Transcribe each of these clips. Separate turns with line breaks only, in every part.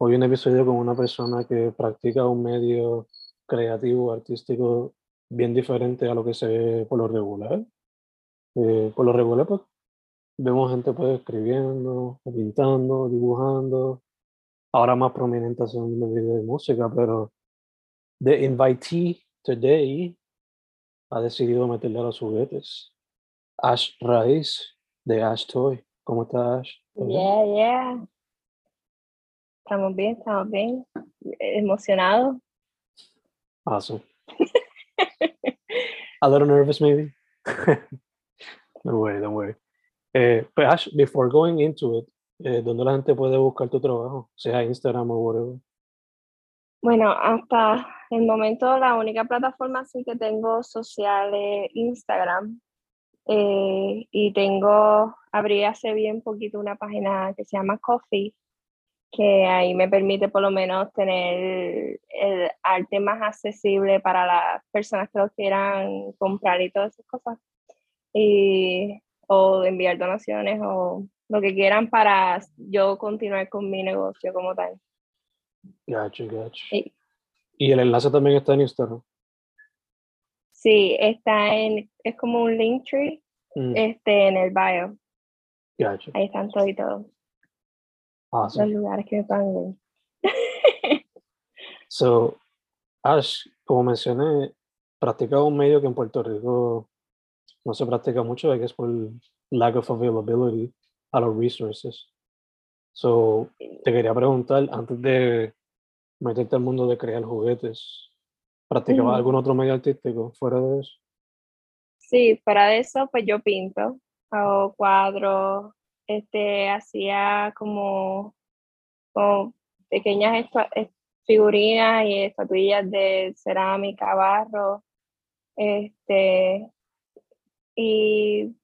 Hoy un episodio con una persona que practica un medio creativo, artístico, bien diferente a lo que se ve por lo regular. Eh, por lo regular, pues, vemos gente pues escribiendo, pintando, dibujando. Ahora más prominente haciendo videos de música, pero The Invitee Today ha decidido meterle a los juguetes. Ash Raíz de Ash Toy. ¿Cómo estás? Ash?
Yeah, yeah. Estamos bien, estamos bien. Emocionados.
Awesome. A little nervous, maybe. don't worry, don't worry. Eh, but Ash, before going into it, eh, ¿dónde la gente puede buscar tu trabajo? Sea Instagram o whatever.
Bueno, hasta el momento la única plataforma sí que tengo social es Instagram. Eh, y tengo, abrí hace bien poquito una página que se llama Coffee, que ahí me permite por lo menos tener el arte más accesible para las personas que lo quieran comprar y todas esas cosas. Y, o enviar donaciones o lo que quieran para yo continuar con mi negocio como tal.
Gotcha, gotcha.
Y-
Y el enlace también está en Instagram.
Sí, está en, es como un link tree
Mm,
este, en el bio.
gotcha.
Ahí están todos y todos los
Awesome.
lugares que me ver.
So, Ash, como mencioné, practica un medio que en Puerto Rico no se practica mucho, I guess por lack of availability a los resources. So, te quería preguntar, antes de meterte al mundo de crear juguetes, ¿practicabas algún otro medio artístico fuera de eso?
Sí, fuera de eso, pues yo pinto, hago cuadros, este, hacía como, como pequeñas figurinas y estatuillas de cerámica, barro, este, y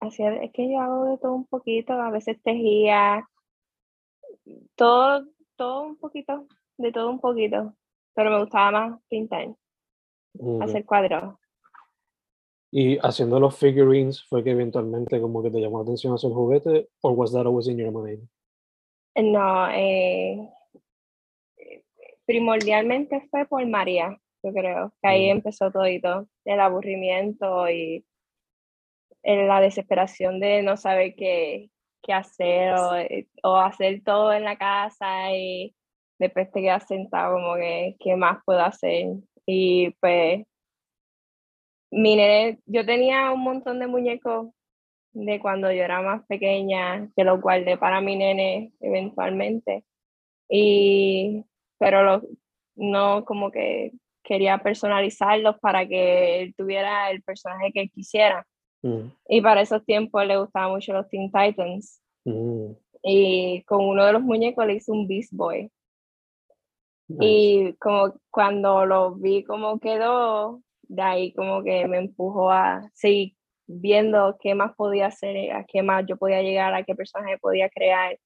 hacía, es que yo hago de todo un poquito, a veces tejía, todo, todo un poquito, de todo un poquito, pero me gustaba más pintar, hacer cuadros.
Y haciendo los figurines, ¿fue que eventualmente como que te llamó la atención hacer juguete? ¿O was that always in your mind?
No, eh, primordialmente fue por María, yo creo, que ahí
Mm.
empezó todito, el aburrimiento y la desesperación de no saber qué, qué hacer o, o hacer todo en la casa y después te quedas sentado como que, ¿qué más puedo hacer? Y pues, mi nene, yo tenía un montón de muñecos de cuando yo era más pequeña, que los guardé para mi nene eventualmente. Y, pero los, no como que quería personalizarlos para que él tuviera el personaje que él quisiera.
Mm,
Y para esos tiempos le gustaban mucho los Teen Titans.
mm,
Y con uno de los muñecos le hice un Beast Boy.
nice.
Y como cuando lo vi como quedó, de ahí como que me empujó a seguir viendo qué más podía hacer, a qué más yo podía llegar, a qué personaje podía crear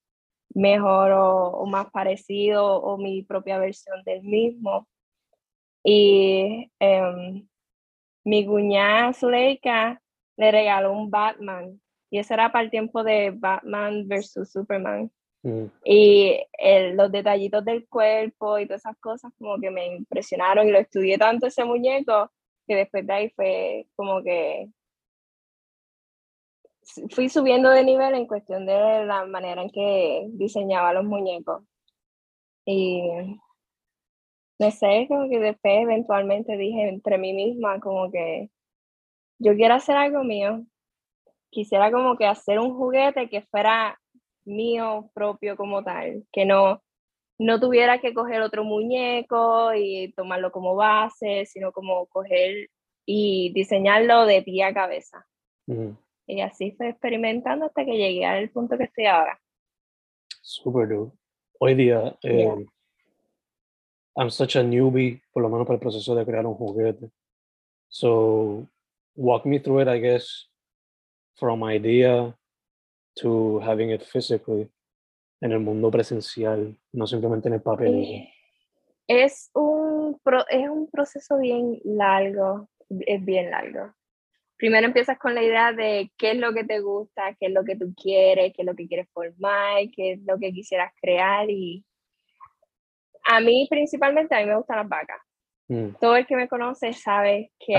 mejor o, o más parecido o mi propia versión del mismo. Y em, mi cuñada Zuleika le regaló un Batman. Y ese era para el tiempo de Batman versus Superman.
Mm.
Y el- los detallitos del cuerpo y todas esas cosas como que me impresionaron y lo estudié tanto ese muñeco que después de ahí fue como que fui subiendo de nivel en cuestión de la manera en que diseñaba los muñecos. Y no sé, como que después eventualmente dije entre mí misma como que yo quiero hacer algo mío. Quisiera como que hacer un juguete que fuera mío propio como tal, que no, no tuviera que coger otro muñeco y tomarlo como base, sino como coger y diseñarlo de pie a cabeza. Y así fue experimentando hasta que llegué al punto que estoy ahora.
Super dude. Hoy día,
Yeah.
eh, I'm such a newbie, por lo menos para el proceso de crear un juguete. So, walk me through it, I guess, from idea to having it physically en el mundo presencial, no simplemente en el papel.
Eh, Es un, pro- es un proceso bien largo, es bien largo. Primero empiezas con la idea de qué es lo que te gusta, qué es lo que tú quieres, qué es lo que quieres formar, qué es lo que quisieras crear y a mí principalmente a mí me gustan las vacas.
Mm,
Todo el que me conoce sabe que,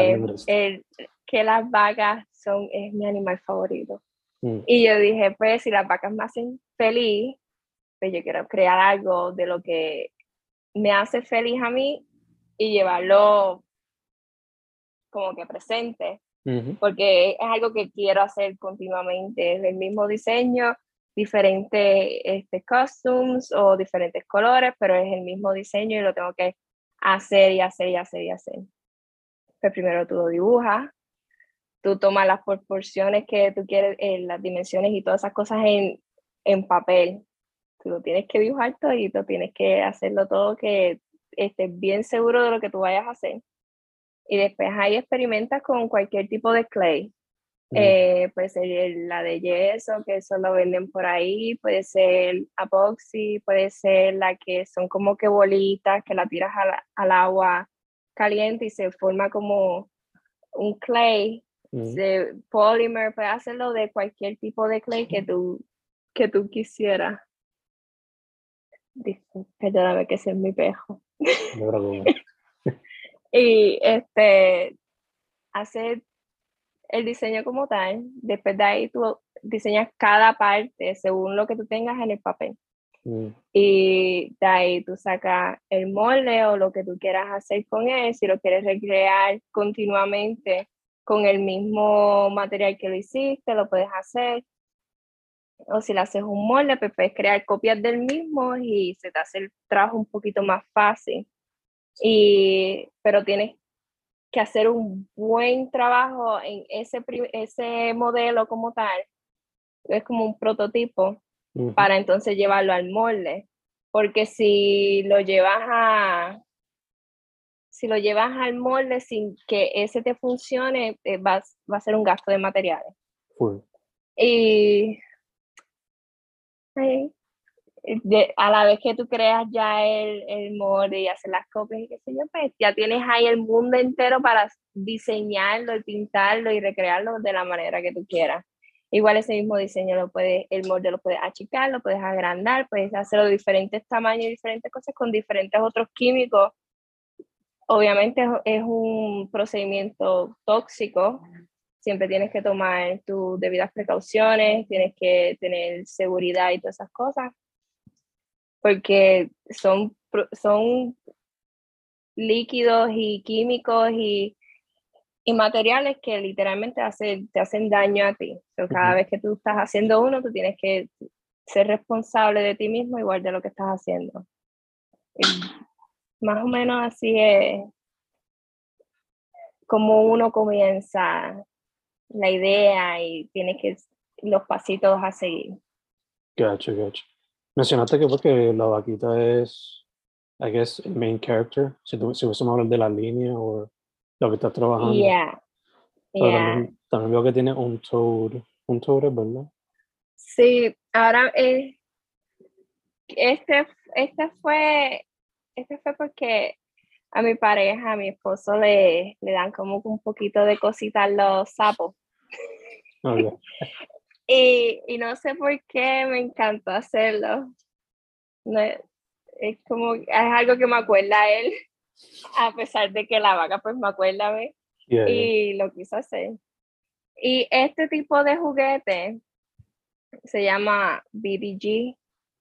el, que las vacas son, es mi animal favorito.
mm,
Y yo dije, pues si las vacas me hacen feliz, yo quiero crear algo de lo que me hace feliz a mí y llevarlo como que presente,
ujú,
porque es algo que quiero hacer continuamente, es el mismo diseño, diferentes este, costumes o diferentes colores, pero es el mismo diseño y lo tengo que hacer y hacer y hacer y hacer. Pues primero tú lo dibujas, tú tomas las proporciones que tú quieres, eh, las dimensiones y todas esas cosas en, en papel. Tú lo tienes que dibujar todo y tú tienes que hacerlo todo que estés bien seguro de lo que tú vayas a hacer. Y después ahí experimentas con cualquier tipo de clay.
mm,
Eh, puede ser la de yeso, que eso lo venden por ahí, puede ser epoxy, puede ser la que son como que bolitas que la tiras al, al agua caliente y se forma como un clay de polymer, puedes hacerlo de cualquier tipo de clay que tú, que tú quisieras. Disculpe, Perdóname que ese es mi pejo.
No.
Y este, hacer el diseño como tal, después de ahí tú diseñas cada parte según lo que tú tengas en el papel.
Mm,
Y de ahí tú sacas el molde o lo que tú quieras hacer con él, si lo quieres recrear continuamente con el mismo material que lo hiciste, lo puedes hacer. O si le haces un molde, pues puedes crear copias del mismo y se te hace el trabajo un poquito más fácil. Y, pero tienes que hacer un buen trabajo en ese, ese modelo como tal. Es como un prototipo para entonces llevarlo al molde. Porque si lo llevas a si lo llevas al molde sin que ese te funcione, eh, va, va a ser un gasto de materiales.
full.
Y ay, de- a la vez que tú creas ya el, el molde y hacer las copias y qué sé yo, pues ya tienes ahí el mundo entero para diseñarlo y pintarlo y recrearlo de la manera que tú quieras. Igual ese mismo diseño lo puedes, el molde lo puedes achicar, lo puedes agrandar, puedes hacerlo de diferentes tamaños y diferentes cosas con diferentes otros químicos. Obviamente es un procedimiento tóxico, siempre tienes que tomar tus debidas precauciones, tienes que tener seguridad y todas esas cosas, porque son, son líquidos y químicos y, y materiales que literalmente hacen, te hacen daño a ti. So, cada vez que tú estás haciendo uno, tú tienes que ser responsable de ti mismo igual de lo que estás haciendo. Y más o menos así es como uno comienza la idea y tiene que los pasitos a seguir.
Gotcha, gotcha. Mencionaste que porque la vaquita es, I guess, el main character. Si, tu, si hubiésemos hablar de la línea o lo que estás trabajando.
Yeah.
Pero
Yeah.
también, también veo que tiene un es ¿verdad?
Sí, ahora eh, este, este fue, este fue porque a mi pareja, a mi esposo le, le dan como un poquito de cositas los sapos. y, y, no sé por qué me encantó hacerlo. No, es como, es algo que me acuerda a él, a pesar de que la vaca pues me acuerda a mí. Y lo quiso hacer. Y este tipo de juguete se llama BBG,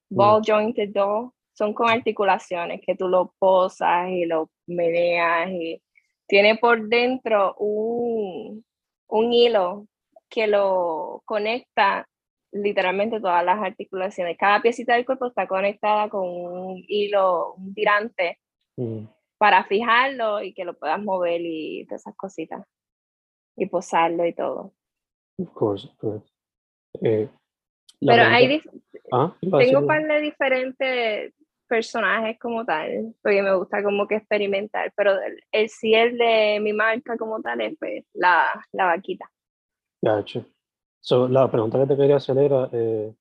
Ball Jointed Doll. Son con articulaciones que tú lo posas y lo meneas y tiene por dentro un, un hilo que lo conecta literalmente todas las articulaciones. Cada piecita del cuerpo está conectada con un hilo, un tirante, mm. para fijarlo y que lo puedas mover y todas esas cositas. Y posarlo y todo.
Of course,
eh, Pero hay ah, tengo un par de diferentes personajes como tal, porque me gusta como que experimentar, pero el, el de mi marca como tal es pues, la, la vaquita.
Gotcha. So, la pregunta que te quería hacer era, eh,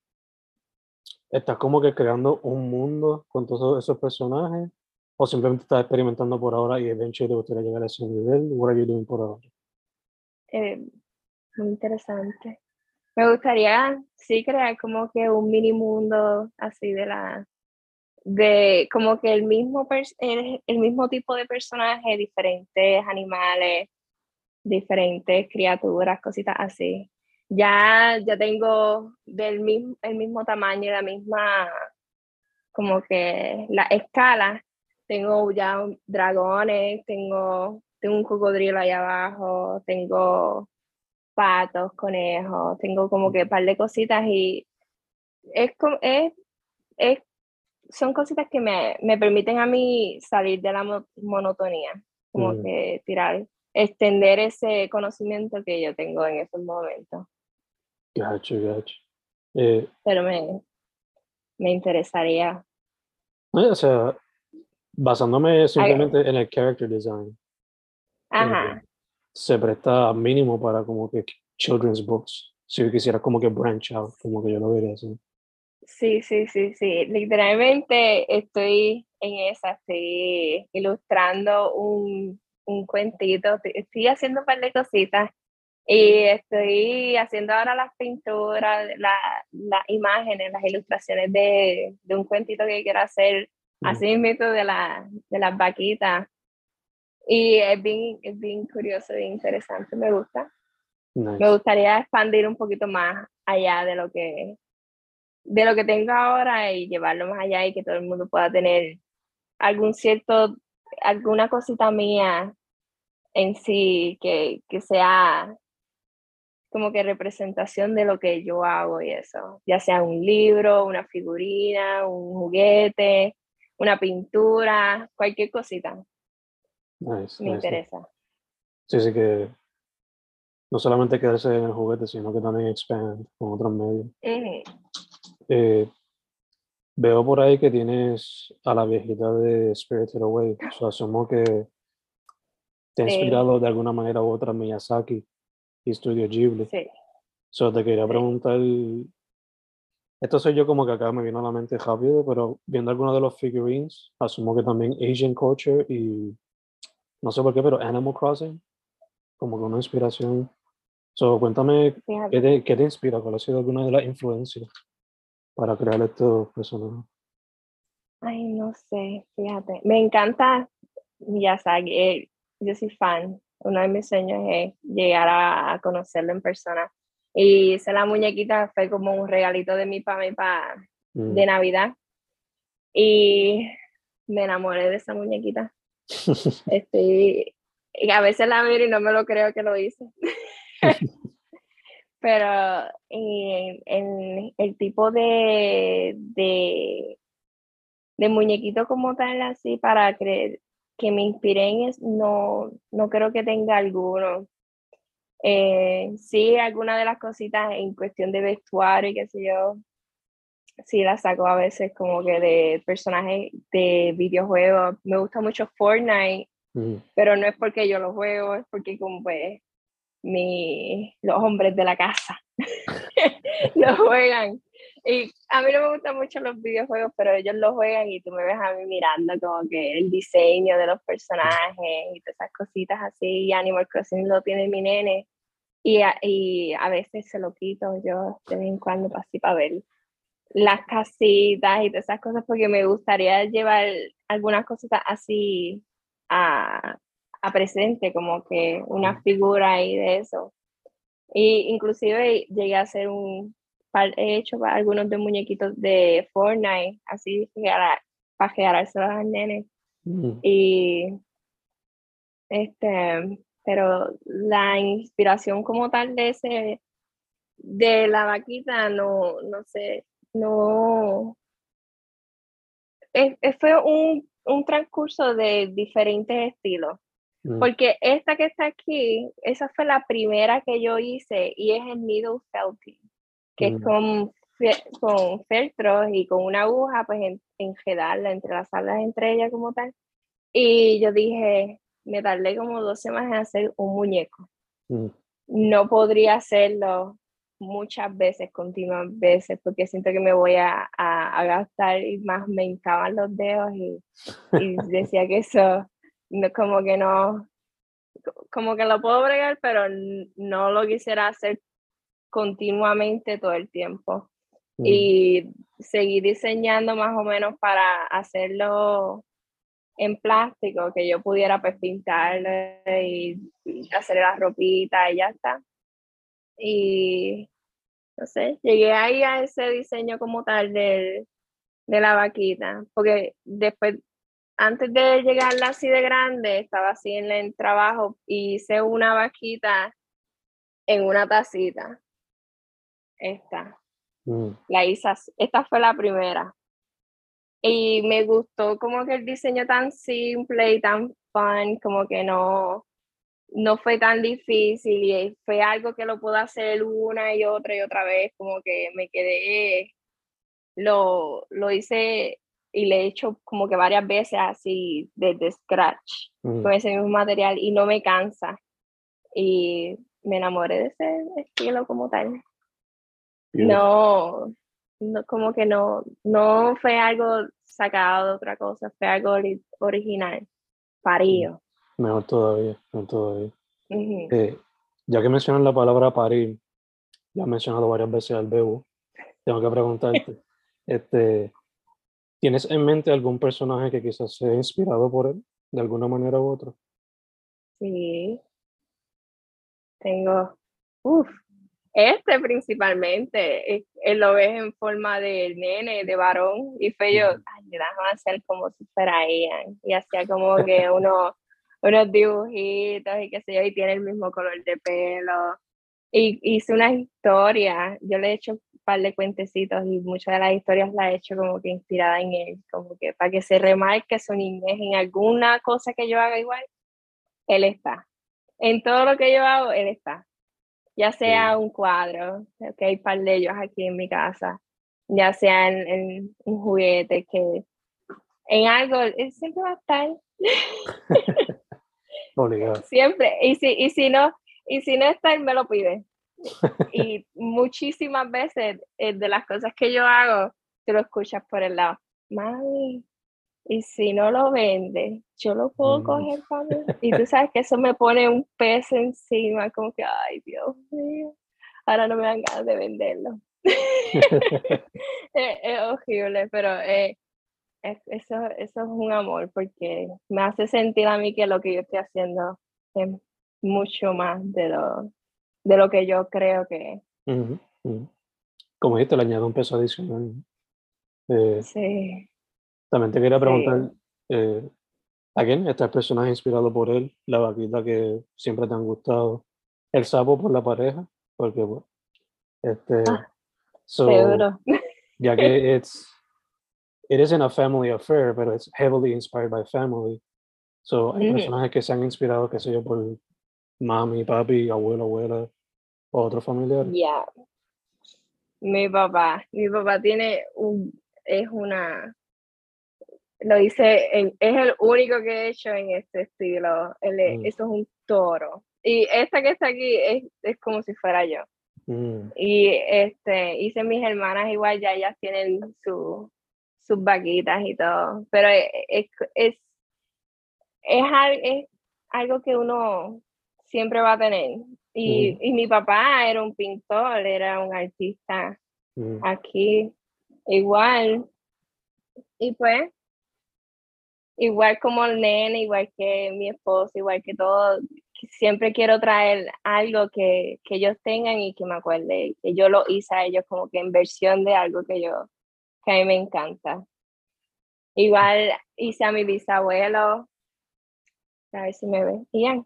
¿estás como que creando un mundo con todos esos personajes? ¿O simplemente estás experimentando por ahora y eventualmente te gustaría llegar a ese nivel? What are you doing por ahora?
Eh, muy interesante. Me gustaría, sí, crear como que un mini mundo así de la, de como que el mismo, el, el mismo tipo de personaje, diferentes animales, diferentes criaturas, cositas así. Ya, ya tengo del mismo, el mismo tamaño y la misma, como que la escala. Tengo ya dragones, tengo, tengo un cocodrilo ahí abajo, tengo patos, conejos, tengo como que un par de cositas y es, es, es son cositas que me, me, permiten a mí salir de la monotonía, como mm. que tirar, extender ese conocimiento que yo tengo en esos momentos.
Gacho, gacho. Eh,
Pero me, me interesaría.
o sea, basándome simplemente en el character design.
Ajá.
se presta mínimo para como que children's books. Si yo quisiera como que branch out, como que yo lo vería así.
Sí, sí, sí, sí. Literalmente estoy en esa, estoy ilustrando un, un cuentito, estoy haciendo un par de cositas y estoy haciendo ahora las pinturas, las imágenes, las ilustraciones de, de, un cuentito que quiero hacer, así mismo de, la, de las vaquitas. Y es bien, es bien curioso, bien interesante, me gusta. Me gustaría expandir un poquito más allá de lo que de lo que tengo ahora y llevarlo más allá y que todo el mundo pueda tener algún cierto, alguna cosita mía en sí que, que sea como que representación de lo que yo hago y eso, ya sea un libro, una figurina, un juguete, una pintura, cualquier cosita. Me interesa.
Sí, sí que no solamente quedarse en el juguete, sino que también expand con otros medios. Eh, veo por ahí que tienes a la viejita de Spirited Away. O asumo que te ha inspirado de alguna manera u otra Miyazaki y Studio Ghibli.
Sí.
So, te quería preguntar, esto soy yo como que acá me vino a la mente rápido, pero viendo algunos de los figurines, asumo que también Asian Culture y no sé por qué, pero Animal Crossing, como que una inspiración. So, cuéntame, ¿qué te, ¿qué te, inspira? ¿Cuál ha sido alguna de las influencias para crear estos personajes?
Ay, no sé, fíjate. Me encanta Miyazaki, yo soy fan uno de mis sueños es llegar a, conocerlo en persona. Y hice la muñequita, fue como un regalito de mi papá pa, mm. de Navidad. Y me enamoré de esa muñequita. Estoy, y a veces la miro y no me lo creo que lo hice. Pero en, el tipo de, de, de muñequito como tal, así, para creer, que me inspiré en es, no, no creo que tenga alguno. Eh, sí, alguna de las cositas en cuestión de vestuario y qué sé yo, sí las saco a veces como que de personajes de videojuegos. Me gusta mucho Fortnite, pero no es porque yo lo juego, es porque como pues mi, los hombres de la casa lo juegan. y a mí no me gustan mucho los videojuegos, pero ellos los juegan y tú me ves a mí mirando como que el diseño de los personajes y todas esas cositas así. Y Animal Crossing lo tiene mi nene. Y a, y a veces se lo quito yo de vez en cuando así para ver las casitas y todas esas cosas porque me gustaría llevar algunas cositas así a, a presente, como que una figura ahí de eso. Y inclusive llegué a hacer un, he hecho algunos de muñequitos de Fortnite, así para, para al nene. Mm. Y este, pero la inspiración como tal de ese, de la vaquita, no, no sé, no. fue un, un transcurso de diferentes estilos. Mm. Porque esta que está aquí, esa fue la primera que yo hice y es el needle felting, que es mm. con, con feltros y con una aguja, pues en, enredarla, entrelazarlas entre ellas como tal. Y yo dije, me tardé como dos semanas en hacer un muñeco. Mm. No podría hacerlo muchas veces, continuas veces, porque siento que me voy a, a, gastar y más me hincaban los dedos y, y decía que eso no, como que no, como que lo puedo bregar, pero no lo quisiera hacer continuamente todo el tiempo. Mm. Y seguir diseñando más o menos para hacerlo en plástico, que yo pudiera pues pintarlo y, hacer la ropita y ya está. Y no sé, llegué ahí a ese diseño como tal de, de la vaquita, porque después antes de llegar así de grande, estaba así en el trabajo y hice una vaquita en una tacita. Esta. Mm. La hice, esta fue la primera. Y me gustó como que el diseño tan simple y tan fun, como que no, no fue tan difícil y fue algo que lo puedo hacer una y otra y otra vez, como que me quedé, lo, lo hice y le he hecho como que varias veces así desde scratch con ese mismo material y no me cansa. Y me enamoré de ese estilo como tal. No, no, como que no, no fue algo sacado de otra cosa, fue algo original, parío.
Mejor todavía, mejor todavía. Eh, ya que mencionas la palabra parir, ya he mencionado varias veces al bebo, tengo que preguntarte, este, ¿Tienes en mente algún personaje que quizás sea inspirado por él, de alguna manera u otra?
Sí. Tengo, uff, este principalmente, él lo ves en forma de nene, de varón, y fue yo, ay, déjame hacer como si fuera Ian, y hacía como que uno, unos dibujitos y qué sé yo, y tiene el mismo color de pelo, y hice una historia, yo le he hecho par de cuentecitos y muchas de las historias las he hecho como que inspirada en él, como que para que se remarque su niñez en alguna cosa que yo haga igual, él está. En todo lo que yo hago, él está. Ya sea un cuadro, que hay par de ellos aquí en mi casa, ya sea en, un juguete, que en algo, él siempre va a estar. siempre, y si, y si no, y si no está, él me lo pide y muchísimas veces eh, de las cosas que yo hago, tú lo escuchas por el lado, mami, y si no lo vende, yo lo puedo mm. coger para mí. Y tú sabes que eso me pone un peso encima, como que, ay, Dios mío, ahora no me dan ganas de venderlo. es, horrible, pero eh, eso, eso es un amor porque me hace sentir a mí que lo que yo estoy haciendo es mucho más de lo, de lo que yo creo que
Como dijiste, le añado un peso adicional.
Eh, sí.
También te quería preguntar, eh, ¿a quién este personaje inspirado por él? La vaquita que siempre te han gustado. El sapo por la pareja, porque bueno, este,
ah, seguro.
ya que it's, it isn't a family affair, pero it's heavily inspired by family. So, hay personajes que se han inspirado, qué sé yo, por mami, papi, abuelo, abuela, o otro familiar.
Ya. Mi papá, mi papá tiene un, es una, lo hice, es el único que he hecho en este estilo. Mm. Eso es un toro. Y esta que está aquí es, es como si fuera yo.
Mm,
Y este, hice mis hermanas igual, ya ellas tienen su, sus vaquitas y todo. Pero es, es, es, es algo que uno siempre va a tener. Y, y mi papá era un pintor, era un artista
mm,
aquí igual. Y pues, igual como el nene, igual que mi esposo, igual que todo, siempre quiero traer algo que, que ellos tengan y que me acuerde, que yo lo hice a ellos como que en versión de algo que yo, que a mí me encanta. Igual hice a mi bisabuelo, a ver si me ve. Ian,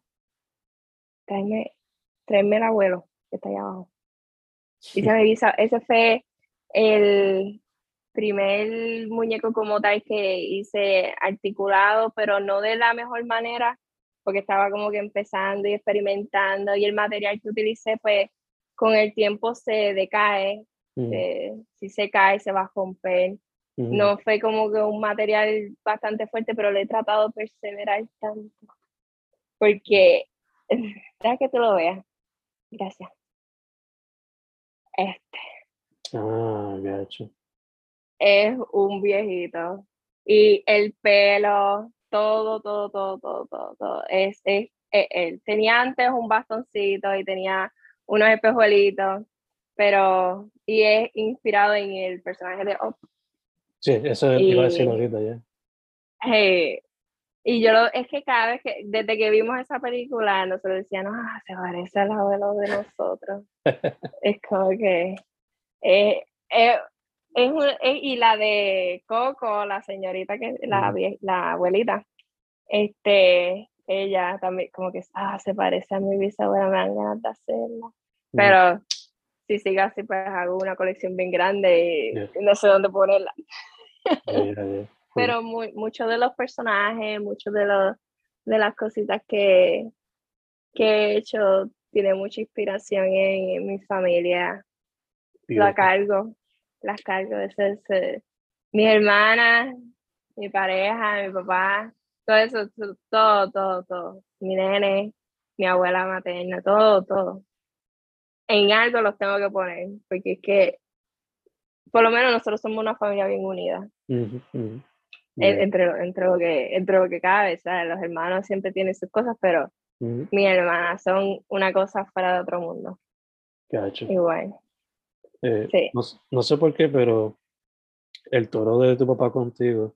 tráeme, tráeme el abuelo que está ahí abajo. Hice a mi bisa- ese fue el primer muñeco como tal que hice articulado, pero no de la mejor manera, porque estaba como que empezando y experimentando y el material que utilicé pues con el tiempo se decae,
mm,
se- si se cae se va a romper.
mm.
No fue como que un material bastante fuerte, pero le he tratado de perseverar tanto. Porque, deja que tú lo veas. Gracias. Este
Ah, gacho.
es un viejito. Y el pelo, todo, todo, todo, todo, todo, todo. Es, es, es él. Tenía antes un bastoncito y tenía unos espejuelitos, pero, y es inspirado en el personaje de Up.
Sí, eso iba a decir
Y-
ahorita ya.
Eh, y yo lo, es que cada vez que, desde que vimos esa película, nosotros decíamos, ah, se parece al abuelo de nosotros. es como que, eh, eh, es un- eh, y la de Coco, la señorita que, la, la abuelita, este, ella también como que, ah, se parece a mi bisabuela, me dan ganas de hacerla. Pero si sigue así, pues hago una colección bien grande y
Yeah.
no sé dónde ponerla.
ya.
Pero muy, muchos de los personajes, muchos de los de las cositas que, que he hecho tiene mucha inspiración en, en mi familia. La
Beautiful.
cargo, las cargo. Ese, ese- mis hermanas, mi pareja, mi papá, todo eso, to- todo, todo, todo. Mi nene, mi abuela materna, todo, todo. En algo los tengo que poner, porque es que, por lo menos nosotros somos una familia bien unida. En-
Ya,
entre, lo- entre, lo que, entre lo que cabe, ¿sabes? Los hermanos siempre tienen sus cosas, pero
ujú,
mis hermanas son una cosa fuera de otro mundo. Igual.
Eh,
Sí.
no, no sé por qué, pero el toro de tu papá contigo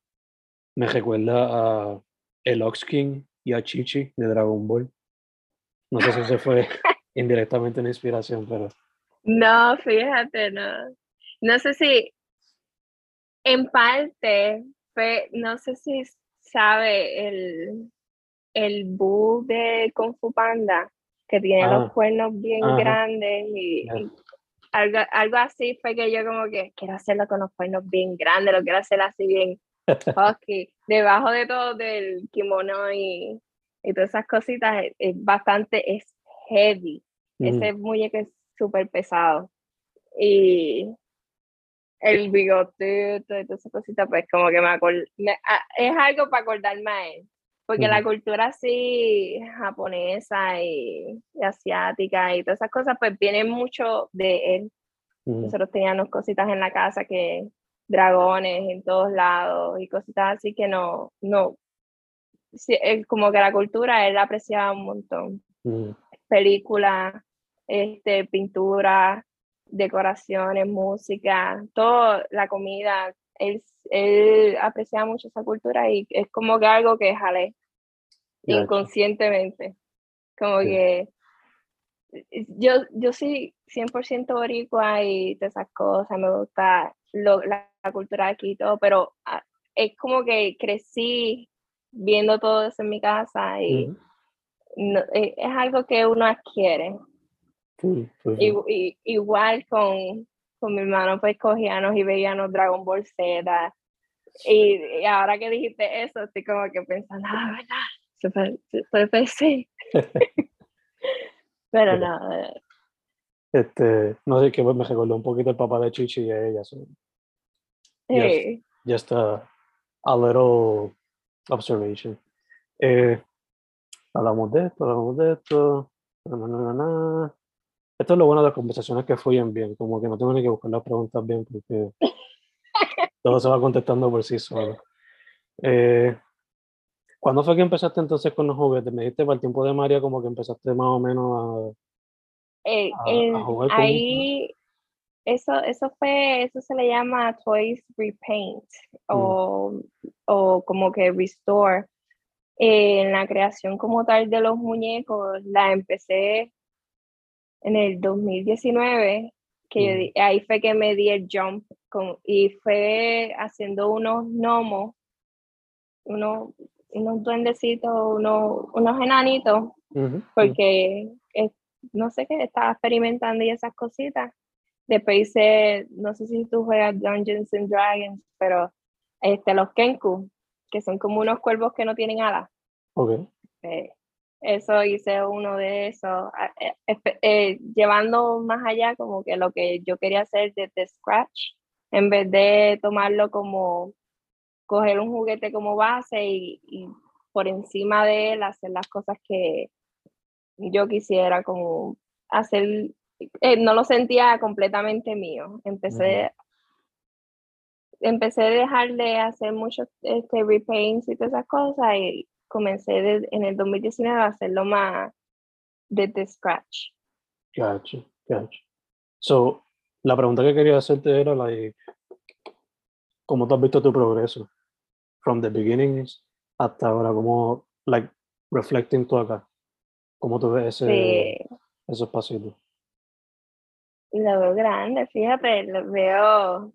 me recuerda a el Ox King y a Chichi de Dragon Ball. No sé si se fue indirectamente una inspiración, pero
No, fíjate, no. No sé si, en parte, fue- no sé si sabe el, el de Kung Fu Panda, que tiene
Ah,
los cuernos bien
ajá.
grandes y, algo, algo así fue que yo como que quiero hacerlo con los cuernos bien grandes, lo quiero hacer así bien husky, debajo de todo del kimono y, y todas esas cositas es, es bastante, es heavy,
mm,
ese muñeco es súper pesado. Y el bigotito y todas esas cositas pues como que me, acor- me- a- es algo para acordarme a él, porque la cultura así japonesa y, y asiática y todas esas cosas pues vienen mucho de él, nosotros teníamos cositas en la casa que dragones en todos lados y cositas así que no, no, sí, como que la cultura él la apreciaba un montón. Películas, este, pintura, decoraciones, música, todo, la comida, él, él apreciaba mucho esa cultura y es como que algo que jalé inconscientemente. Como
Sí.
que yo, yo soy 100% boricua y todas esas cosas, me gusta lo- la, la cultura de aquí y todo, pero ah, es como que crecí viendo todo eso en mi casa y no- eh, es algo que uno adquiere.
Full.
Igu- i- igual con, con mi hermano, pues cogíamos y veíamos Dragon Ball Z. Y, y ahora que dijiste eso, estoy como que pensando, ah, ¿verdad? Super, super PC. Pero
Sí.
no, eh,
Este, no sé, que me recordó un poquito el papá de Chichi y a ella. so,
sí.
just a, a little observation. Eh, hablamos de esto, hablamos de esto. na, na, na. Esto es lo bueno de las conversaciones que fluyen bien, como que no tengo ni que buscar las preguntas bien porque todo se va contestando por sí solo. Eh, ¿Cuándo fue que empezaste entonces con los juguetes? Me dijiste para el tiempo de María como que empezaste más o menos
a, eh,
a, a jugar con
ahí, eso, eso fue, eso se le llama Toys Repaint o, o como que Restore. Eh, en la creación como tal de los muñecos, la empecé en el 2019, que ahí fue que me di el jump con, y fue haciendo unos gnomos, unos, unos duendecitos, unos, unos enanitos, porque no sé qué, estaba experimentando y esas cositas. Después hice, no sé si tú juegas Dungeons and Dragons, pero este, los Kenku, que son como unos cuervos que no tienen alas.
Ok.
Eh, eso hice uno de esos, eh, eh, llevando más allá como que lo que yo quería hacer desde Scratch, en vez de tomarlo como coger un juguete como base y, y por encima de él hacer las cosas que yo quisiera como hacer, no lo sentía completamente mío. Empecé, empecé a dejar de hacer muchos este, repaints y todas esas cosas y comencé en el 2019 a hacerlo más desde scratch.
Gotcha, gotcha. So, la pregunta que quería hacerte era, like, ¿cómo tú has visto tu progreso? From the beginnings hasta ahora, como, like, reflecting tú acá. ¿Cómo tú ves ese,
Sí,
esos pasitos?
lo veo grande, fíjate, lo veo,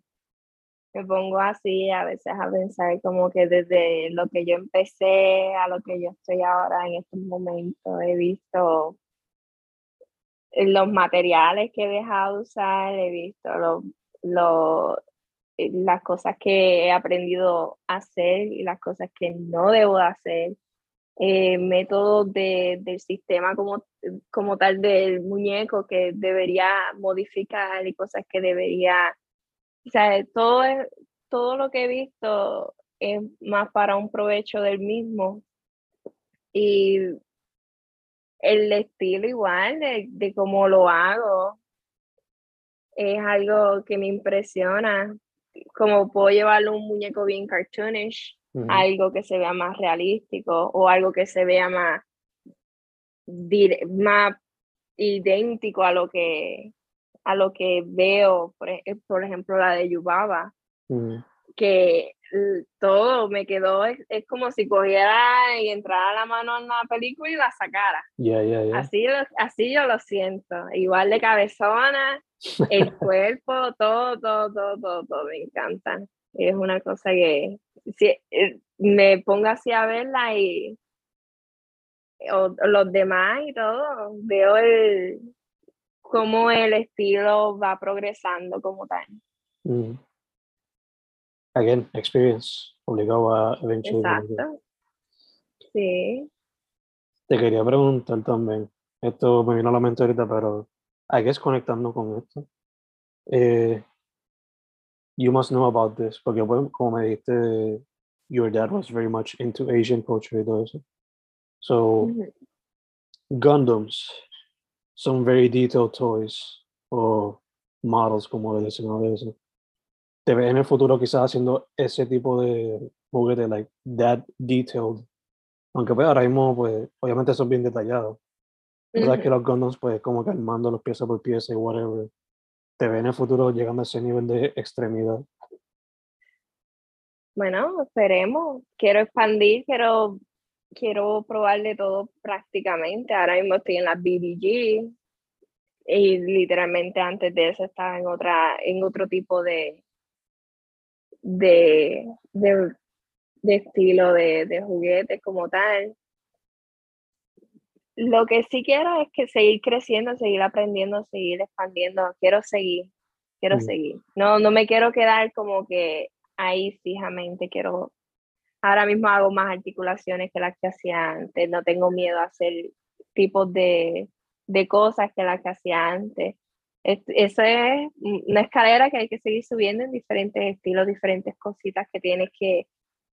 me pongo así a veces a pensar como que desde lo que yo empecé a lo que yo estoy ahora en estos momentos, he visto los materiales que he dejado de usar, he visto lo, lo, eh, las cosas que he aprendido a hacer y las cosas que no debo de hacer, eh, métodos de, del sistema como, como tal del muñeco que debería modificar y cosas que debería, o sea, todo, es- todo lo que he visto es más para un provecho del mismo. Y el estilo igual de, de cómo lo hago es algo que me impresiona, como puedo llevarlo un muñeco bien cartoonish, algo que se vea más realístico o algo que se vea más, más idéntico a lo que a lo que veo, por, por ejemplo la de Yubaba,
Ujú.
que todo me quedó, es, es como si cogiera y entrara la mano en la película y la sacara.
Yeah, yeah, yeah.
Así, lo- así yo lo siento, igual de cabezona, el cuerpo, todo, todo, todo, todo, todo, me encanta. Es una cosa que si, eh, me pongo así a verla y o, o los demás y todo, veo el cómo el estilo va progresando como tal.
Ujú. Again, experience, obligado a eventually.
Exacto. Sí.
Te quería preguntar también, esto me vino a la mente ahorita, pero I guess conectando con esto. Eh, you must know about this, porque pues, como me dijiste, your dad was very much into Asian culture y todo eso. So,
Ujú.
Gundams son very detailed toys o models, como le dicen a veces. Te ves en el futuro quizás haciendo ese tipo de juguete, like that detailed. Aunque pues ahora mismo, pues, obviamente son bien detallados. Pero sabes que
Ujú.
los Gundams, pues, como que armando los pieza por pieza y whatever. Te ves en el futuro llegando a ese nivel de extremidad.
Bueno, esperemos. Quiero expandir, quiero, quiero probar de todo prácticamente. Ahora mismo estoy en la BBG y literalmente antes de eso estaba en otra, en otro tipo de, de, de, de estilo de, de juguetes como tal. Lo que sí quiero es que seguir creciendo, seguir aprendiendo, seguir expandiendo. Quiero seguir, quiero
Mm.
seguir. No, no me quiero quedar como que ahí fijamente. Quiero, ahora mismo hago más articulaciones que las que hacía antes. No tengo miedo a hacer tipos de, de cosas que las que hacía antes. Es- Eso es una escalera que hay que seguir subiendo en diferentes estilos, diferentes cositas que tienes que,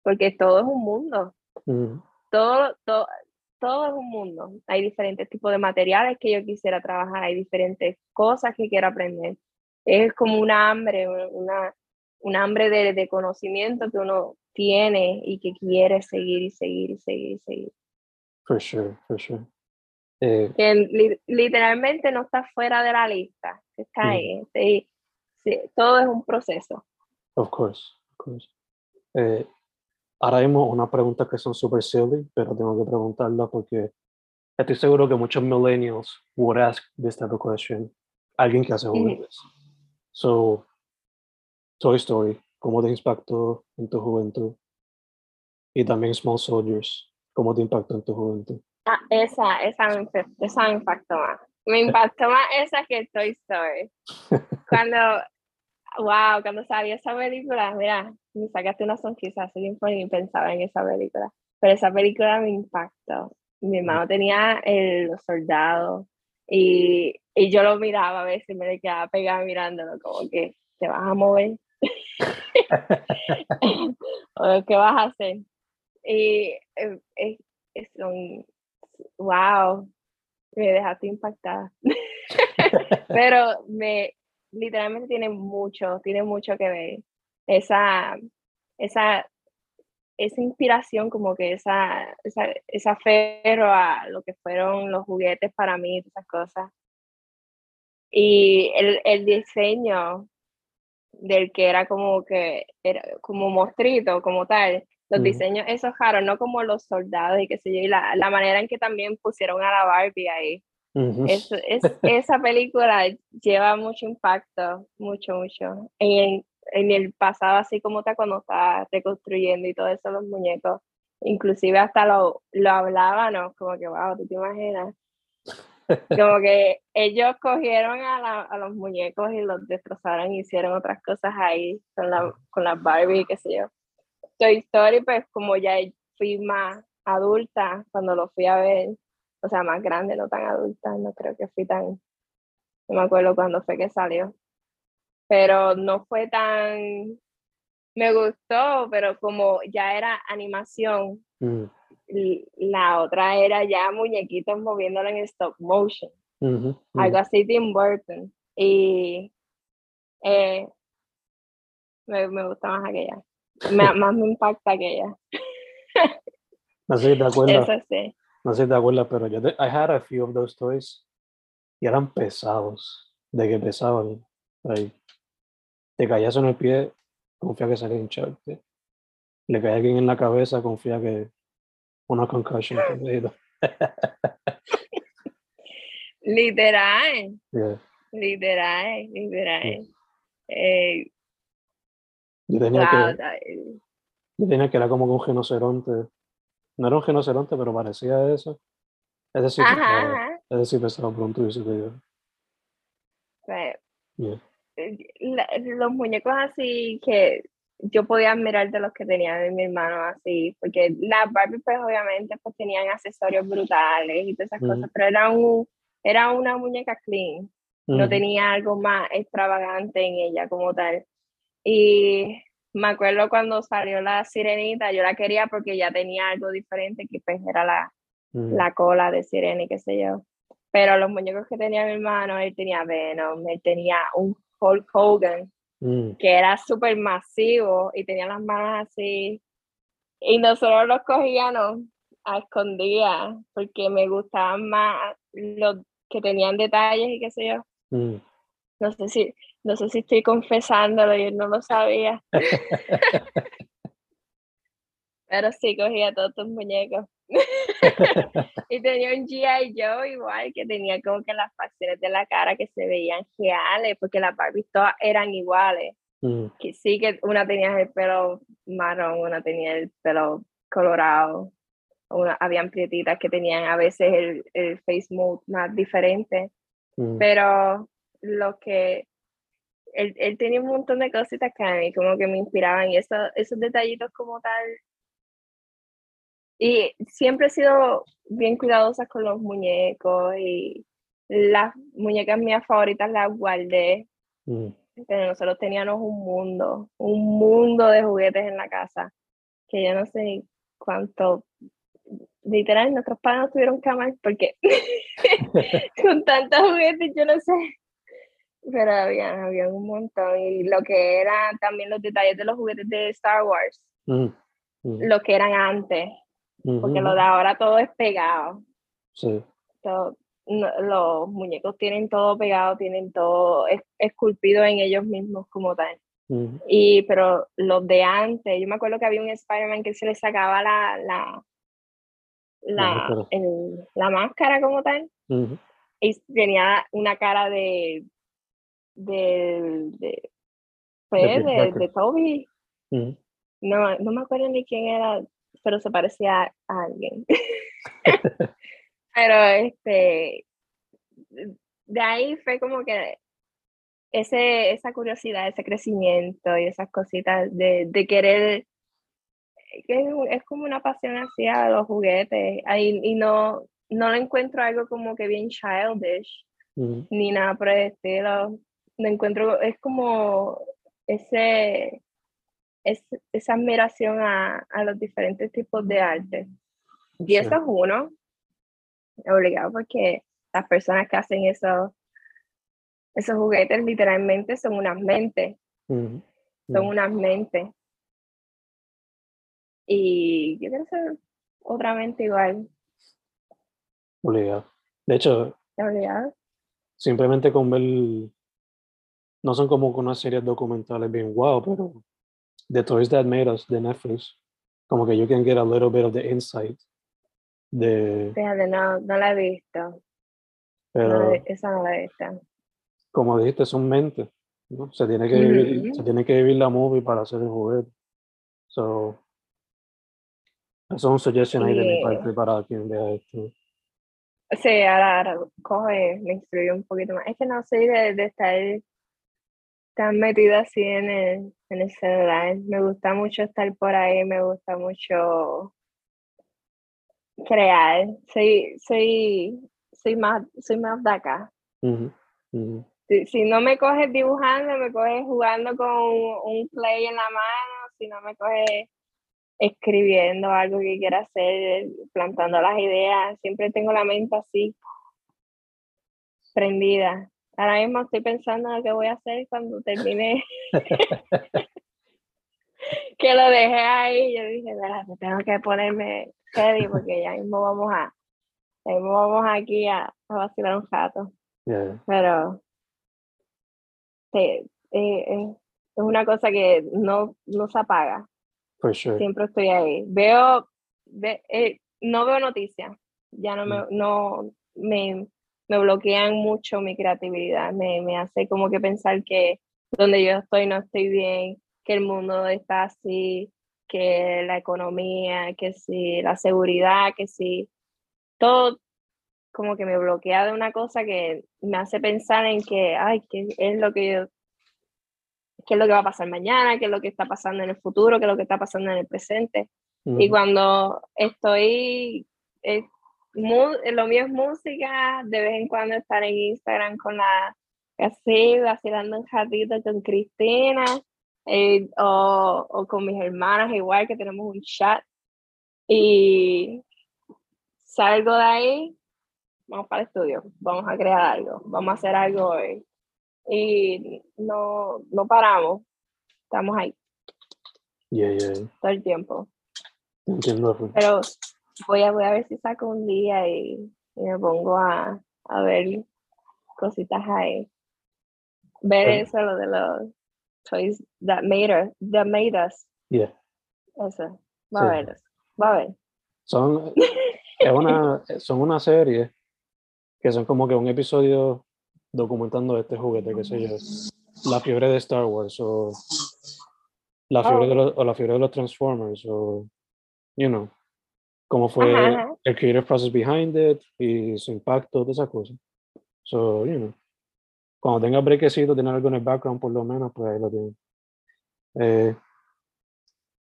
porque todo es un mundo
Mm,
todo, todo, todo es un mundo. Hay diferentes tipos de materiales que yo quisiera trabajar, hay diferentes cosas que quiero aprender. Es como una hambre, una, un hambre de, de conocimiento que uno tiene y que quiere seguir y seguir y seguir y seguir.
For sure, for sure. Eh,
que li- literalmente no está fuera de la lista, está ahí. sí, sí, todo es un proceso.
Of course, of course. Eh, ahora mismo una pregunta que son super silly, pero tengo que preguntarla porque estoy seguro que muchos millennials would ask this type of question. Alguien que hace
Ujú.
juguetes. So, Toy Story, ¿cómo te impactó en tu juventud? Y también Small Soldiers, ¿cómo te impactó en tu juventud?
Ah, esa, esa me, esa me impactó más. Me impactó más esa que Toy Story. Cuando, wow, cuando salió esa película, mira, me sacaste una sonrisa así ni pensaba en esa película. Pero esa película me impactó. Mi hermano tenía el, los soldados y, y yo lo miraba a veces y me le quedaba pegada mirándolo, como que te vas a mover. qué vas a hacer. Y eh, es, es un, wow, me dejaste impactada. Pero me, literalmente tiene mucho, tiene mucho que ver. Esa, esa, esa inspiración, como que esa, esa, esa aferro a lo que fueron los juguetes para mí, esas cosas. Y el, el diseño del que era como que, era como mostrito, como tal, los diseños esos raros, no como los soldados y qué sé yo, y la, la manera en que también pusieron a la Barbie ahí. Es, esa película lleva mucho impacto, mucho, mucho. En, en el pasado, así como está cuando está reconstruyendo y todo eso, los muñecos. Inclusive hasta lo, lo hablaban, ¿no? Como que, wow, ¿tú te imaginas? Como que ellos cogieron a, la- a los muñecos y los destrozaron y hicieron otras cosas ahí con, la, con las Barbie, qué sé yo. Toy Story, pues como ya fui más adulta cuando lo fui a ver, o sea, más grande, no tan adulta, no creo que fui tan, no me acuerdo cuándo fue que salió, pero no fue tan, me gustó, pero como ya era animación,
Mm,
la otra era ya muñequitos moviéndolo en stop motion,
ujú, mm.
algo así Tim Burton, y eh, me, me gusta más aquella, me- más me impacta aquella,
No sé si te acuerdas,
eso sí.
no sé si te acuerdas, pero yo te- I had a few of those toys y eran pesados, de que pesaban. Ahí. Te caías en el pie, confía que salía hincharte. Le a alguien en la cabeza, confía que una concussion.
Literal,
Yeah.
literal, literal. Eh,
Yo tenía
wow,
que, yo tenía que era como un rinoceronte. No era un rinoceronte, pero parecía eso. Ese sí
Ajá,
ese sí pesaba por un tuyo superior.
Pues,
Yeah.
eh, los muñecos así que yo podía admirar de los que tenía de mi hermano así, porque las Barbie pues obviamente pues tenían accesorios brutales y todas esas cosas, pero era un, era una muñeca clean, no tenía algo más extravagante en ella como tal. Y me acuerdo cuando salió la sirenita, yo la quería porque ya tenía algo diferente, que pues era la, la cola de sirena y qué sé yo. Pero los muñecos que tenía mi hermano, él tenía Venom, él tenía un Hulk Hogan,
Mm.
que era súper masivo y tenía las manos así. Y nosotros los cogíamos a escondidas porque me gustaban más los que tenían detalles y qué sé yo.
Mm.
No sé si, no sé si estoy confesándolo, yo no lo sabía. Pero sí cogía todos tus muñecos. y tenía un G.I. Joe igual, que tenía como que las facciones de la cara que se veían reales, porque las Barbies todas eran iguales.
Mm.
Que sí que una tenía el pelo marrón, una tenía el pelo colorado, una, habían prietitas que tenían a veces el, el face mode más diferente,
Mm.
pero lo que él, él tenía un montón de cositas que a mí como que me inspiraban y eso, esos detallitos como tal. Y siempre he sido bien cuidadosa con los muñecos y las muñecas mías favoritas las guardé,
Mm.
pero nosotros teníamos un mundo, un mundo de juguetes en la casa, que yo no sé ni cuánto, literal, nuestros padres no tuvieron cama porque con tantos juguetes, yo no sé. Pero había, había un montón. Y lo que eran también los detalles de los juguetes de Star Wars, lo que eran antes, porque lo de ahora todo es pegado.
Sí.
Todo, los muñecos tienen todo pegado, tienen todo esculpido en ellos mismos como tal. Y, pero los de antes, yo me acuerdo que había un Spider-Man que se le sacaba la, la, la, la máscara como tal. Y tenía una cara de, de, de, pues, de, Toby. no, no me acuerdo ni quién era, pero se parecía a alguien. pero este, de ahí fue como que ese, esa curiosidad, ese crecimiento y esas cositas de, de querer, que es, como una pasión hacia los juguetes ahí, y no, no lo encuentro algo como que bien childish, ni nada por el estilo. Lo encuentro, es como ese, es, esa admiración a, a, los diferentes tipos de arte. Y eso es uno, obligado, porque las personas que hacen eso, esos juguetes literalmente son unas mentes. Son unas mentes. Y yo quiero ser otra mente igual.
Obligado. De hecho, simplemente con ver, no son como unas series documentales bien wow, pero The Toys That Made Us de Netflix, como que you can get a little bit of the insight de...
Fíjate, no, no la he visto. Pero, esa no la he visto
como dijiste, son mentes. ¿no? Se, tiene que vivir, se tiene que vivir la movie para hacer el juguete. So, eso es un suggestion ahí de mi parte para quien vea esto.
Sí, ahora, ahora coge, me instruye un poquito más. Es que no soy de, de estar tan metida así en el, en el celular. Me gusta mucho estar por ahí, me gusta mucho crear. Soy, soy, soy más, soy más de acá si, no me coges dibujando, me coges jugando con un, play en la mano, si no me coges escribiendo algo que quiera hacer, plantando las ideas, siempre tengo la mente así prendida. Ahora mismo estoy pensando en qué voy a hacer cuando termine. que lo dejé ahí, yo dije, tengo que ponerme ready porque ya mismo vamos a, ya mismo vamos aquí a, a vacilar un rato. Pero sí, eh, eh, es una cosa que no, no se apaga. Siempre estoy ahí. Veo, eh, no veo noticias, ya no me, mm. no, me, me bloquean mucho mi creatividad, me, me hace como que pensar que donde yo estoy no estoy bien, que el mundo está así, que la economía, que si la seguridad, que si todo como que me bloquea de una cosa que me hace pensar en que, ay, que es lo que yo, qué es lo que va a pasar mañana, qué es lo que está pasando en el futuro, qué es lo que está pasando en el presente. Y cuando estoy, eh, lo mío es música, de vez en cuando estar en Instagram con la, así, vacilando un ratito con Cristina, eh, o, o con mis hermanas igual, que tenemos un chat. Y salgo de ahí vamos para el estudio, vamos a crear algo, vamos a hacer algo hoy. Y no, no paramos, estamos ahí. Todo el tiempo.
Entiendo.
Pero voy a, voy a ver si saco un día y, me pongo a, a, ver cositas ahí. Ver eso, lo de los toys that made us. That made us.
Yeah.
Eso. Va a ver. Va a ver.
Son, es una, son una serie que son como que un episodio documentando este juguete, qué sé yo, la fiebre de Star Wars o la fiebre, de, los, o la fiebre de los Transformers o, you know, cómo fue el creative process behind it y su impacto, de esas cosas. So, you know, cuando tenga brequecito, tener algo en el background por lo menos, pues ahí lo tiene. Eh,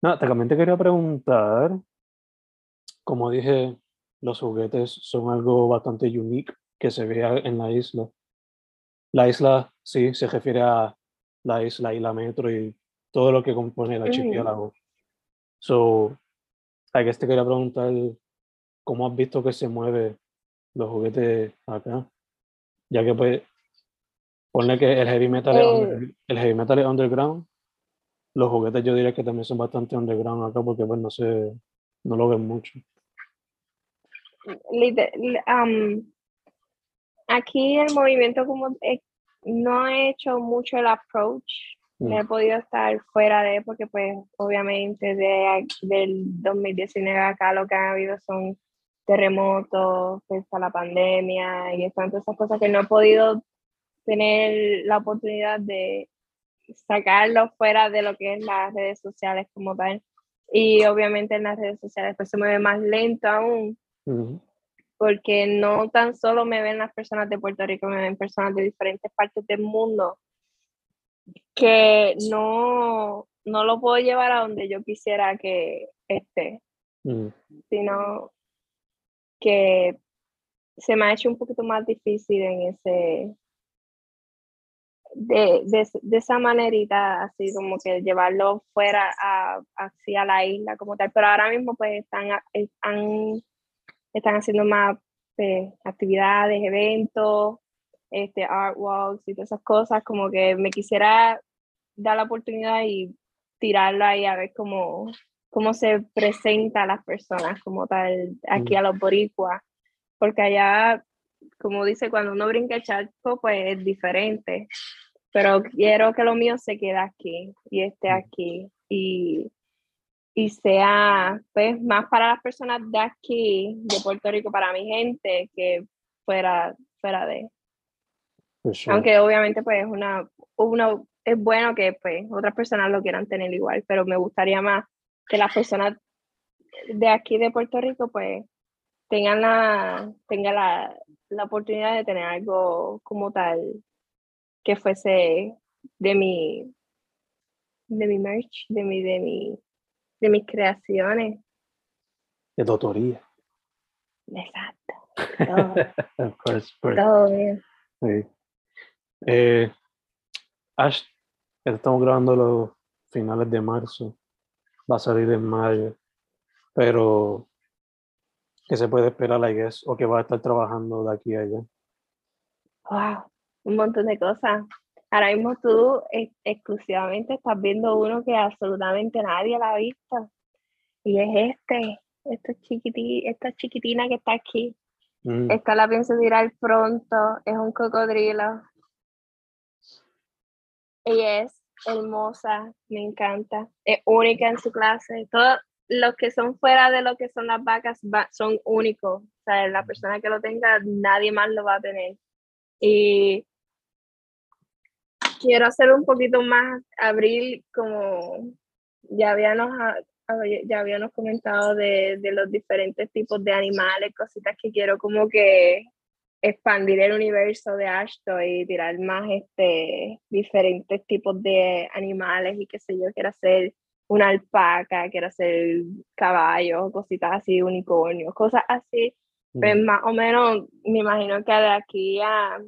nada, también te quería preguntar, como dije, los juguetes son algo bastante unique que se vea en la isla. La isla, sí, se refiere a la isla y la metro y todo lo que compone el archipiélago. So, I guess te quería preguntar, cómo has visto que se mueve los juguetes acá. Ya que pues, ponle que el heavy metal, es,
Eh.
under- el heavy metal es underground. Los juguetes yo diría que también son bastante underground acá porque pues no se, no lo ven mucho.
am, aquí el movimiento como eh, no he hecho mucho el approach, no he
Mm.
podido estar fuera de, porque pues obviamente de, del 2019 acá lo que ha habido son terremotos, pues la pandemia y están todas esas cosas que no he podido tener la oportunidad de sacarlo fuera de lo que es las redes sociales como tal. Y obviamente en las redes sociales pues se mueve más lento aún porque no tan solo me ven las personas de Puerto Rico, me ven personas de diferentes partes del mundo, que no, no lo puedo llevar a donde yo quisiera que esté,
Mm.
sino que se me ha hecho un poquito más difícil en ese, de, de, de esa manerita, así como que llevarlo fuera a, hacia la isla como tal, pero ahora mismo pues están, están, están haciendo más pues, actividades, eventos, este, art walks y todas esas cosas, como que me quisiera dar la oportunidad y tirarlo ahí a ver cómo, cómo se presenta a las personas como tal aquí
Mm.
a los boricuas, porque allá, como dice, cuando uno brinca el charco, pues es diferente, pero quiero que lo mío se quede aquí y esté
Mm.
aquí y, y sea pues más para las personas de aquí, de Puerto Rico, para mi gente, que fuera, fuera de...
Sure.
Aunque obviamente pues es una, una, es bueno que pues otras personas lo quieran tener igual, pero me gustaría más que las personas de aquí de Puerto Rico pues tengan la, tengan la, la oportunidad de tener algo como tal que fuese de mi, de mi merch, de mi, de mi, de mis creaciones.
De tu autoría.
Exacto. Todo,
Of course, of course.
todo bien.
Sí. Eh, Ash, estamos grabando los finales de marzo. Va a salir en mayo. Pero, ¿qué se puede esperar, I guess? O que va a estar trabajando de aquí a allá.
Wow, un montón de cosas. Ahora mismo tú eh, exclusivamente estás viendo uno que absolutamente nadie la ha visto. Y es este, esta, chiquiti, esta chiquitina que está aquí.
Mm,
Esta la pienso tirar pronto, es un cocodrilo. Ella es hermosa, me encanta, es única en su clase. Todos los que son fuera de lo que son las vacas va- son únicos. O sea, la persona que lo tenga, nadie más lo va a tener. Y quiero hacer un poquito más, abrir como ya habíamos, ha- había- ya habíamos comentado de, de los diferentes tipos de animales, cositas que quiero como que expandir el universo de Ashton y tirar más este diferentes tipos de animales y qué sé yo, quiero hacer una alpaca, quiero hacer caballos, cositas así, unicornios, cosas así,
mm,
pues más o menos me imagino que de aquí a,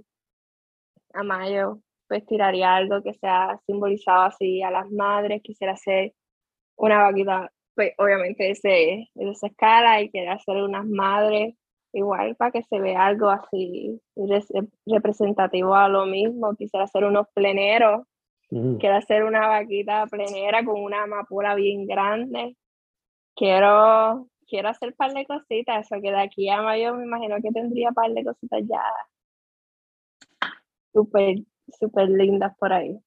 a mayo pues tiraría algo que sea simbolizado así a las madres, quisiera hacer una vaquita, pues obviamente ese, esa escala y quiero hacer unas madres igual para que se vea algo así res- representativo a lo mismo, quisiera hacer unos pleneros,
mm.
quiero hacer una vaquita plenera con una amapola bien grande, quiero, quiero hacer par de cositas, eso que de aquí a mayo me imagino que tendría par de cositas ya súper, súper lindas por ahí.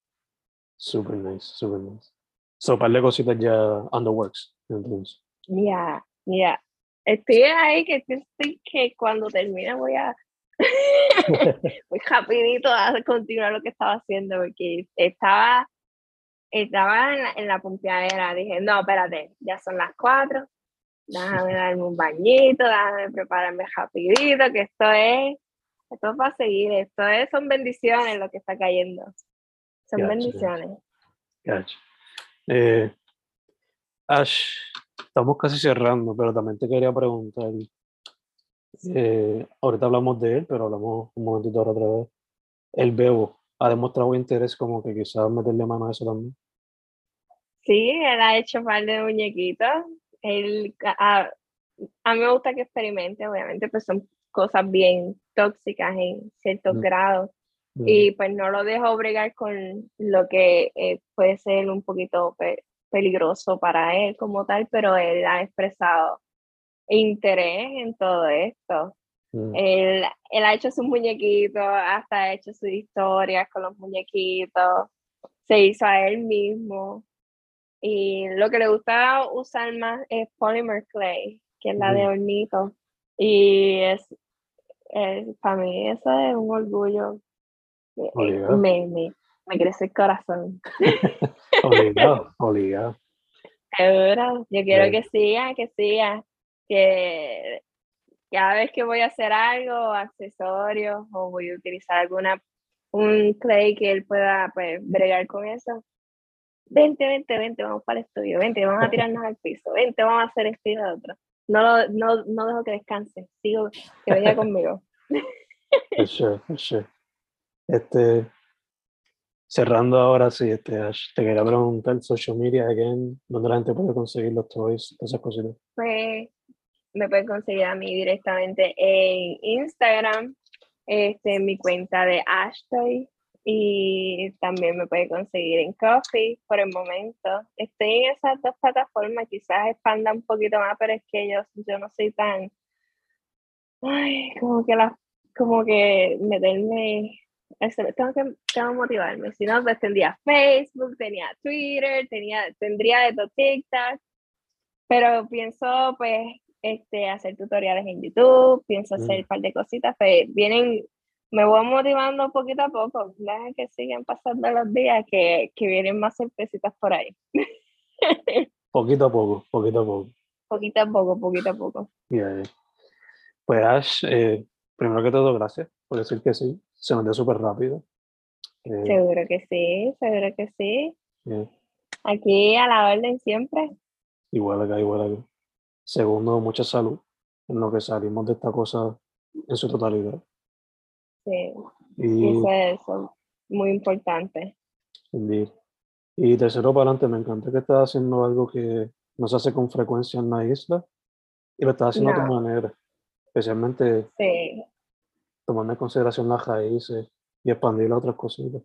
Super nice, super nice. So, par de cositas ya on the works, entonces.
Ya, ya. Estoy ahí que estoy que cuando termine voy a voy rapidito a continuar lo que estaba haciendo porque estaba estaba en la, en la pompeadera. Dije, no, espérate, ya son las cuatro. Déjame darme un bañito, déjame prepararme rapidito, que esto es, esto es para seguir, esto es, son bendiciones lo que está cayendo. Son
Gotcha,
bendiciones.
Gotcha. Eh, Ash, estamos casi cerrando, pero también te quería preguntar. eh, ahorita hablamos de él, pero hablamos un momentito ahora otra vez. El Bebo ha demostrado interés como que quizás meterle mano a eso también.
Sí, él ha hecho un par de muñequitos. Él, ah, a mí me gusta que experimente, obviamente, pues son cosas bien tóxicas en ciertos
Mm.
grados.
Mm,
Y pues no lo dejo bregar con lo que eh, puede ser un poquito pe- peligroso para él como tal, pero él ha expresado interés en todo esto.
mm,
Él, él ha hecho sus muñequitos, hasta ha hecho sus historias con los muñequitos, se hizo a él mismo. Y lo que le gusta usar más es polymer clay, que es la de
Ujú.
hornito. Y es, es- para mí eso es un orgullo. Me, me crece el corazón.
Obligado, obligado.
Seguro, yo quiero que siga, que siga, que cada vez que voy a hacer algo, accesorios, o voy a utilizar alguna, un clay que él pueda pues bregar con eso. Vente, vente, vente, vamos para el estudio, vente, vamos a tirarnos al piso, vente, vamos a hacer esto y lo otro. No, lo- no, no dejo que descanse, sigo, que venga conmigo.
For sure, for sure. Este, cerrando ahora, sí, este, Ash, te quería preguntar, social media, again, ¿dónde la gente puede conseguir los toys, esas cositas?
Pues me pueden conseguir a mí directamente en Instagram, este, mi cuenta de Ashtoy y también me pueden conseguir en Coffee por el momento. Estoy en esas dos plataformas, quizás expanda un poquito más, pero es que yo, yo no soy tan, ay, como que la, como que meterme, tengo que, tengo que motivarme, si no, pues tendría Facebook, tenía Twitter, tenía, tendría de todo TikTok, pero pienso pues este, hacer tutoriales en YouTube, pienso
Mm.
hacer un par de cositas, pues vienen, me voy motivando poquito a poco, deja que sigan pasando los días, que, que vienen más sorpresitas por ahí,
Poquito a poco, poquito a poco.
poquito a poco, poquito a poco.
Yeah, yeah. Pues Ash, eh, primero que todo, gracias por decir que sí, se dio súper rápido. Eh,
Seguro que sí, seguro que sí. Aquí a la orden siempre.
igual acá, igual acá. Segundo, mucha salud en lo que salimos de esta cosa en su totalidad.
Sí,
Y,
eso es eso, muy importante.
indeed. y tercero, para adelante, me encanta que estás haciendo algo que no se hace con frecuencia en la isla y lo estás haciendo tu
No.
manera, especialmente
Sí,
tomando en consideración las raíces y expandir a otras cositas.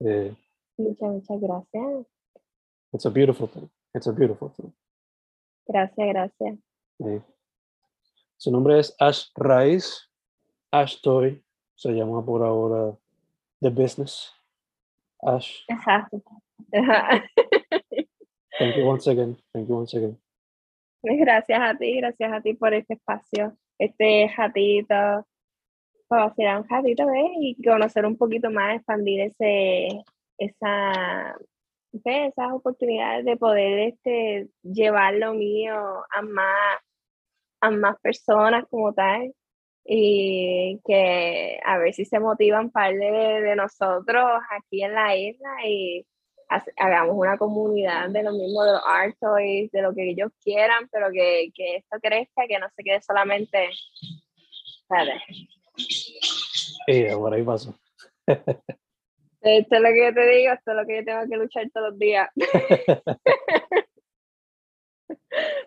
Eh,
muchas, muchas gracias.
it's a beautiful thing. It's a beautiful thing.
Gracias, gracias.
Eh, Su nombre es Ash Rice. Ash Toy se llama por ahora The Business. Ash,
Exacto.
thank you once again. Thank you once again.
Gracias a ti, gracias a ti por este espacio, este ratito, para hacer un ratito ¿ves? y conocer un poquito más, expandir ese, esa, ¿ves? esas oportunidades de poder este, llevar lo mío a más, a más personas como tal y que a ver si se motivan par de, de nosotros aquí en la isla y hagamos una comunidad de lo mismo de los art toys, de lo que ellos quieran, pero que, que esto crezca, que no se quede solamente. Espérate.
Y ahora ahí paso.
Esto es lo que yo te digo, esto es lo que yo tengo que luchar todos los días.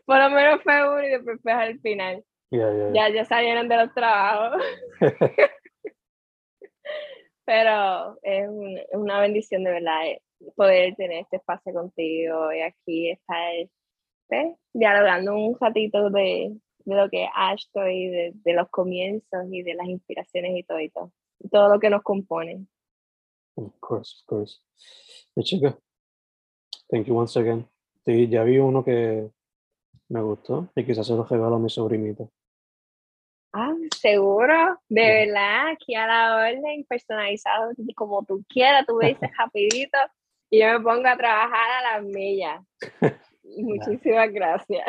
Por lo menos fue uno y después fue al final.
Yeah, yeah, yeah.
Ya, ya salieron de los trabajos. Pero es, un- es una bendición de verdad eh, poder tener este espacio contigo y aquí estar ¿ves? dialogando un ratito de, de lo que es Ashton y de, de los comienzos y de las inspiraciones y todo y todo. Todo lo que nos compone.
Of course, of course. Y chica, thank you once again. Sí, ya vi uno que me gustó y quizás se lo regalo a mi sobrinita.
Ah, seguro, de
Sí.
verdad, aquí a la orden, personalizado, como tú quieras, tú me dices rapidito y yo me pongo a trabajar a las millas. Muchísimas gracias.